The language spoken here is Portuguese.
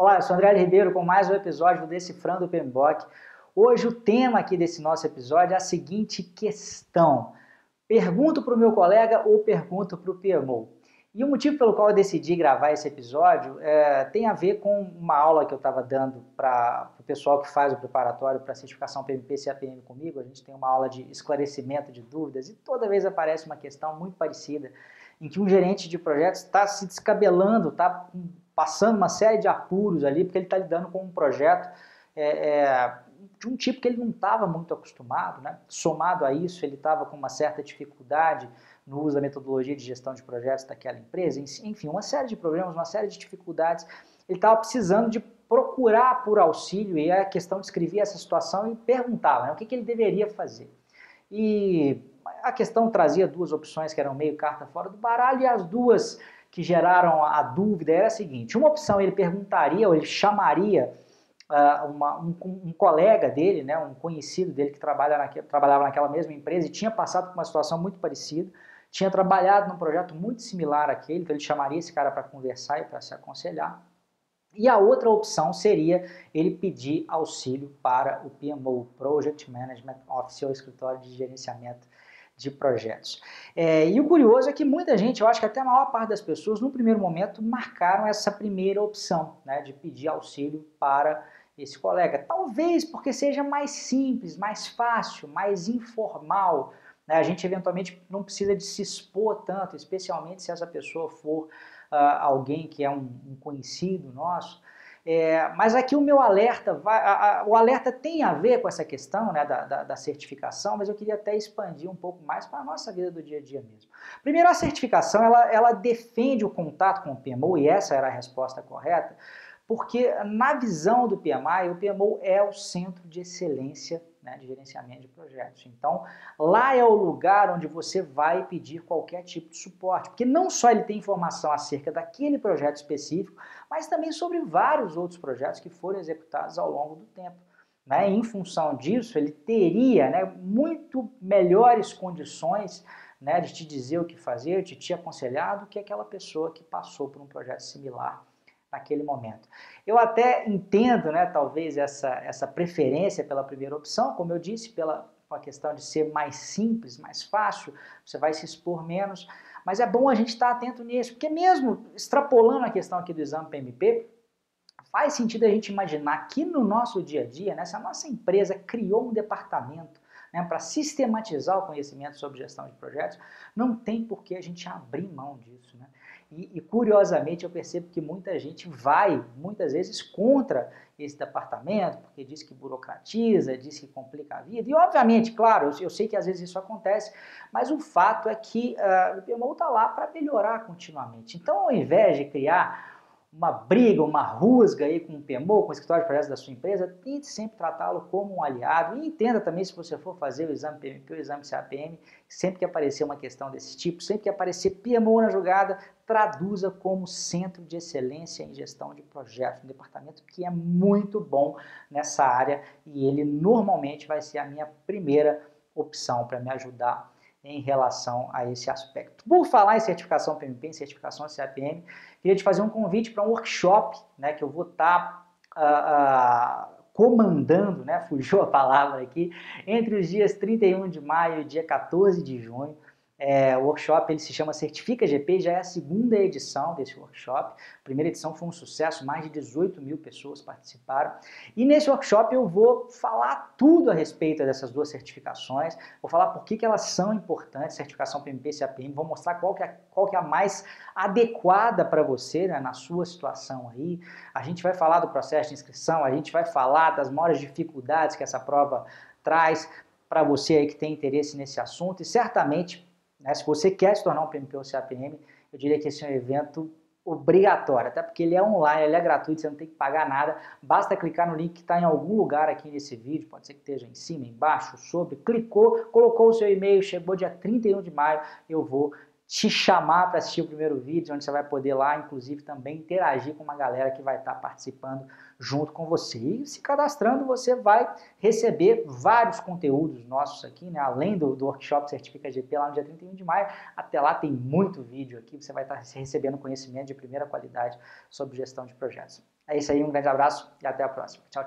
Olá, eu sou André Ribeiro com mais um episódio do Decifrando o PMBOK. Hoje o tema aqui desse nosso episódio é a seguinte questão. Pergunto para o meu colega ou pergunto para o PMO? E o motivo pelo qual eu decidi gravar esse episódio é, tem a ver com uma aula que eu estava dando para o pessoal que faz o preparatório para a certificação PMP CAPM comigo. A gente tem uma aula de esclarecimento de dúvidas e toda vez aparece uma questão muito parecida em que um gerente de projetos está se descabelando, está passando uma série de apuros ali, porque ele está lidando com um projeto é, é, de um tipo que ele não estava muito acostumado, né? somado a isso, ele estava com uma certa dificuldade no uso da metodologia de gestão de projetos daquela empresa, enfim, uma série de problemas, uma série de dificuldades. Ele estava precisando de procurar por auxílio e a questão descrevia essa situação e perguntava né, o que, que ele deveria fazer. E a questão trazia duas opções que eram meio carta fora do baralho e as duas que geraram a dúvida era a seguinte: uma opção ele perguntaria ou ele chamaria uh, uma, um, um, colega dele, né, um conhecido dele que trabalha naque, trabalhava naquela mesma empresa e tinha passado por uma situação muito parecida, tinha trabalhado num projeto muito similar àquele, então ele chamaria esse cara para conversar e para se aconselhar. E a outra opção seria ele pedir auxílio para o PMO, Project Management Office, ou escritório de gerenciamento de projetos. É, e o curioso é que muita gente, eu acho que até a maior parte das pessoas, no primeiro momento, marcaram essa primeira opção, né, de pedir auxílio para esse colega. Talvez porque seja mais simples, mais fácil, mais informal. Né? A gente eventualmente não precisa de se expor tanto, especialmente se essa pessoa for uh, alguém que é um, um conhecido nosso. É, mas aqui o meu alerta, vai, a, a, o alerta tem a ver com essa questão né, da, da, da, certificação, mas eu queria até expandir um pouco mais para a nossa vida do dia a dia mesmo. Primeiro, a certificação, ela, ela defende o contato com o PMO, e essa era a resposta correta, porque na visão do PMI, o PMO é o centro de excelência né, de gerenciamento de projetos. Então, lá é o lugar onde você vai pedir qualquer tipo de suporte, porque não só ele tem informação acerca daquele projeto específico, mas também sobre vários outros projetos que foram executados ao longo do tempo. Né? Em função disso, ele teria né, muito melhores condições né, de te dizer o que fazer, de te aconselhar do que aquela pessoa que passou por um projeto similar naquele momento. Eu até entendo, né, talvez, essa, essa preferência pela primeira opção, como eu disse, pela uma questão de ser mais simples, mais fácil, você vai se expor menos, mas é bom a gente estar atento nisso, porque mesmo extrapolando a questão aqui do exame PMP, faz sentido a gente imaginar que no nosso dia a dia, né, se a nossa empresa criou um departamento né, para sistematizar o conhecimento sobre gestão de projetos, não tem por que a gente abrir mão disso. Né? E, e, curiosamente eu percebo que muita gente vai, muitas vezes, contra esse departamento, porque diz que burocratiza, diz que complica a vida. E, obviamente, claro, eu, eu sei que às vezes isso acontece, mas o fato é que uh, o PMO está lá para melhorar continuamente. Então, ao invés de criar uma briga, uma rusga aí com o PMO, com o escritório de projetos da sua empresa, tente sempre tratá-lo como um aliado e entenda também se você for fazer o exame PMP o exame CAPM, sempre que aparecer uma questão desse tipo, sempre que aparecer PMO na jogada, traduza como centro de excelência em gestão de projetos, um departamento que é muito bom nessa área e ele normalmente vai ser a minha primeira opção para me ajudar em relação a esse aspecto. Por falar em certificação PMP, em certificação CAPM, queria te fazer um convite para um workshop né, que eu vou estar tá, uh, uh, comandando, né, fugiu a palavra aqui, entre os dias 31 de maio e dia 14 de junho. É, workshop ele se chama Certifica GP, já é a segunda edição desse workshop. A primeira edição foi um sucesso, mais de 18 mil pessoas participaram. E nesse workshop eu vou falar tudo a respeito dessas duas certificações, vou falar por que, que elas são importantes, certificação PMP e CAPM, vou mostrar qual que é, qual que é a mais adequada para você, né, na sua situação aí. A gente vai falar do processo de inscrição, a gente vai falar das maiores dificuldades que essa prova traz para você aí que tem interesse nesse assunto e certamente né? Se você quer se tornar um PMP ou CAPM, eu diria que esse é um evento obrigatório, até porque ele é online, ele é gratuito, você não tem que pagar nada, basta clicar no link que está em algum lugar aqui nesse vídeo, pode ser que esteja em cima, embaixo, sobre, clicou, colocou o seu e-mail, chegou dia 31 de maio, eu vou te chamar para assistir o primeiro vídeo, onde você vai poder lá, inclusive, também interagir com uma galera que vai estar tá participando junto com você. E se cadastrando, você vai receber vários conteúdos nossos aqui, né? além do, do workshop Certifica GP lá no dia 31 de maio. Até lá tem muito vídeo aqui, você vai estar tá recebendo conhecimento de primeira qualidade sobre gestão de projetos. É isso aí, um grande abraço e até a próxima. Tchau, tchau.